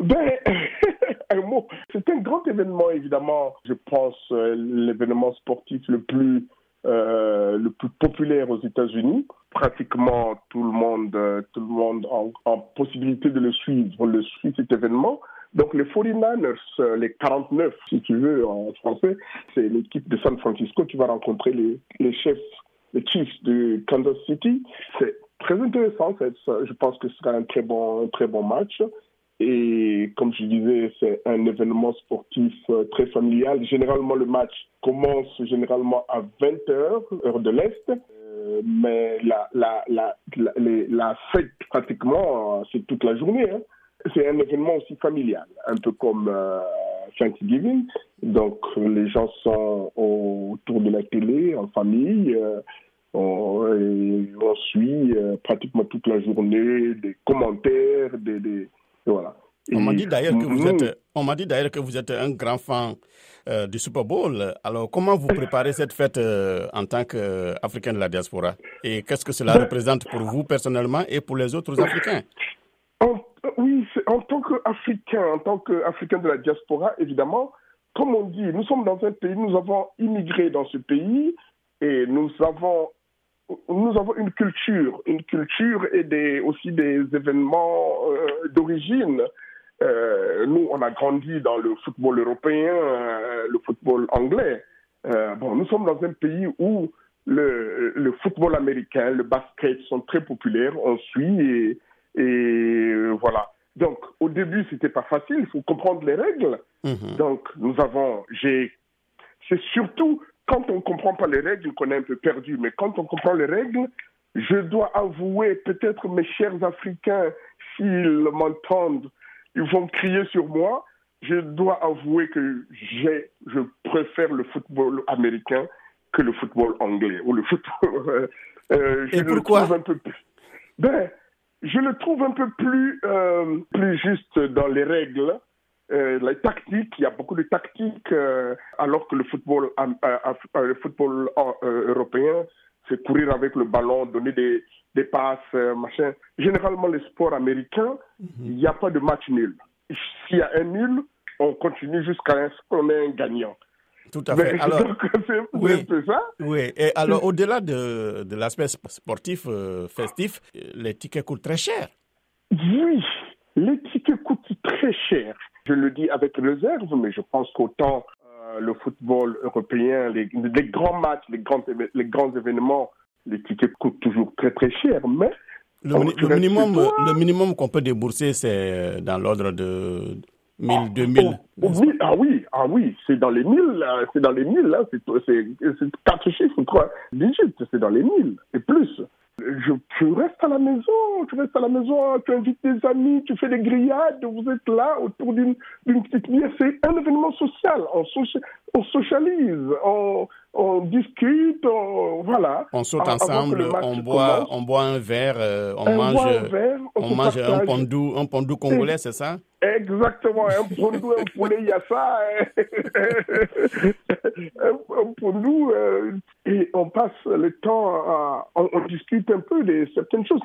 Ben, un mot. C'est un grand événement, évidemment. Je pense euh, l'événement sportif le plus euh, le plus populaire aux États-Unis. Pratiquement tout le monde, euh, tout le monde en, possibilité de le suivre, le suit cet événement. Donc les 49ers, euh, les 49 si tu veux en français, c'est l'équipe de San Francisco qui va rencontrer les, les chefs, les Chiefs de Kansas City. C'est très intéressant. Je pense que ce sera un très bon, un très bon match. Et comme je disais, c'est un événement sportif euh, très familial. Généralement, le match commence généralement à 20h, heure de l'Est. Euh, mais la, fête, pratiquement, c'est toute la journée. Hein. C'est un événement aussi familial, un peu comme euh, Thanksgiving. Donc, les gens sont autour de la télé, en famille. On, suit pratiquement toute la journée des commentaires, des voilà. On m'a dit d'ailleurs que vous êtes, on m'a dit d'ailleurs que vous êtes un grand fan euh, du Super Bowl. Alors, comment vous préparez cette fête euh, en tant qu'Africain de la diaspora? Et qu'est-ce que cela représente pour vous personnellement et pour les autres Africains? En, Oui, en tant qu'Africain, en tant qu'Africain de la diaspora, évidemment, comme on dit, nous sommes dans un pays, nous avons immigré dans ce pays et nous avons nous avons une culture, une culture et des, aussi des événements euh, d'origine. Euh, nous, on a grandi dans le football européen, euh, le football anglais. Bon, nous sommes dans un pays où le, le, football américain, le basket sont très populaires. On suit et, et voilà. Donc, au début, c'était pas facile. Il faut comprendre les règles. Mm-hmm. Donc, nous avons, j'ai, c'est surtout quand on ne comprend pas les règles, qu'on est un peu perdu. Mais quand on comprend les règles, je dois avouer, peut-être mes chers Africains, s'ils m'entendent, ils vont crier sur moi. Je dois avouer que j'ai, je préfère le football américain que le football anglais ou le football. Euh, je Et pourquoi le trouve un peu plus, ben, je le trouve un peu plus euh, plus juste dans les règles euh, les tactiques, il y a beaucoup de tactiques, euh, alors que le football, euh, euh le football européen, c'est courir avec le ballon, donner des, des passes, machin. Généralement, les sports américains, mhm. il n'y a pas de match nul. S'il y a un nul, on continue jusqu'à ce qu'on ait un gagnant. Tout à fait. Alors, c'est oui, ça. Oui. Et alors, au-delà de, de l'aspect sportif, festif, les tickets coûtent très cher. Oui, les tickets coûtent très cher. Je le dis avec réserve, mais je pense qu'autant euh, le football européen, les, les, grands matchs, les grands, les grands événements, les tickets coûtent toujours très très cher. Mais le, le minimum, le minimum qu'on peut débourser, c'est dans l'ordre de 1000, 2000. Oh, oui, ah oui, ah oui, c'est dans les 1000, c'est dans les 1000, c'est quatre chiffres, trois digits, c'est dans les 1000 et plus je, tu restes à la maison, tu restes à la maison, tu invites des amis, tu fais des grillades, vous êtes là autour d'une petite bière. C'est un événement social. On, on socialise, on, on discute, on, voilà. On saute ensemble, on boit, on boit un verre, euh, on, mange, un, verre, on, mange un pondou, un congolais, c'est ça? Exactement, un pondou, un poulet, il y a ça. Hein. un, un pondou, euh, et on passe le temps à, on, on, discute un peu de certaines choses.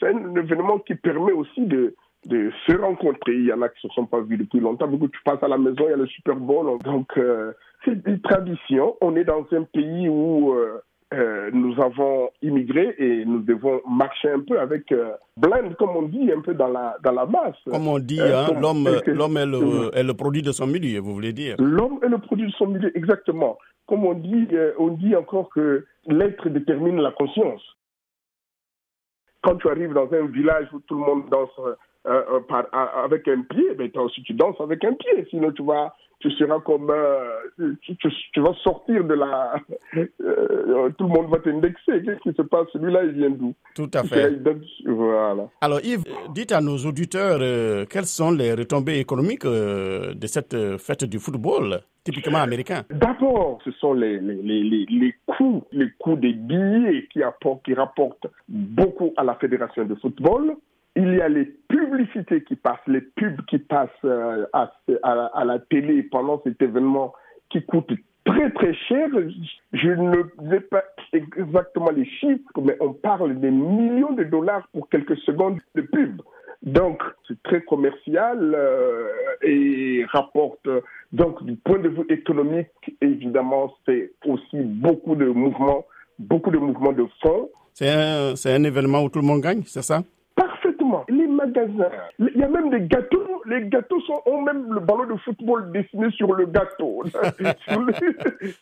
C'est un, un, événement qui permet aussi de, de se rencontrer. Il y en a qui ne se sont pas vus depuis longtemps. Beaucoup, tu passes à la maison, il y a le Super Bowl. Donc, euh, c'est une tradition. On est dans un pays où euh, euh, nous avons immigré et nous devons marcher un peu avec blend, comme on dit, un peu dans la, dans la masse. Comme on dit, hein, l'homme, l'homme est, le, est le produit de son milieu, vous voulez dire L'homme est le produit de son milieu, exactement. Comme on dit, on dit encore que l'être détermine la conscience. Quand tu arrives dans un village où tout le monde danse euh, par, avec un pied, mais toi aussi tu danses avec un pied, sinon tu vas tu seras comme euh, tu, tu, tu, vas sortir de la euh, tout le monde va t'indexer. Qu'est-ce qui se passe? Celui-là il vient d'où? Tout à fait. voilà. Alors Yves dites à nos auditeurs euh, quelles sont les retombées économiques euh, de cette fête du football typiquement américain? D'abord ce sont les les, les, les coûts les coûts des billets qui apportent qui rapportent beaucoup à la fédération de football il y a les publicités qui passent, les pubs qui passent euh, à, la télé pendant cet événement qui coûtent très très cher. Je ne sais pas exactement les chiffres, mais on parle des millions de dollars pour quelques secondes de pub. Donc, c'est très commercial euh, et rapporte, donc du point de vue économique, évidemment, c'est aussi beaucoup de mouvements, beaucoup de mouvements de fonds. C'est un événement où tout le monde gagne, c'est ça? Il y a même des gâteaux. Les gâteaux sont, ont même le ballon de football dessiné sur le gâteau.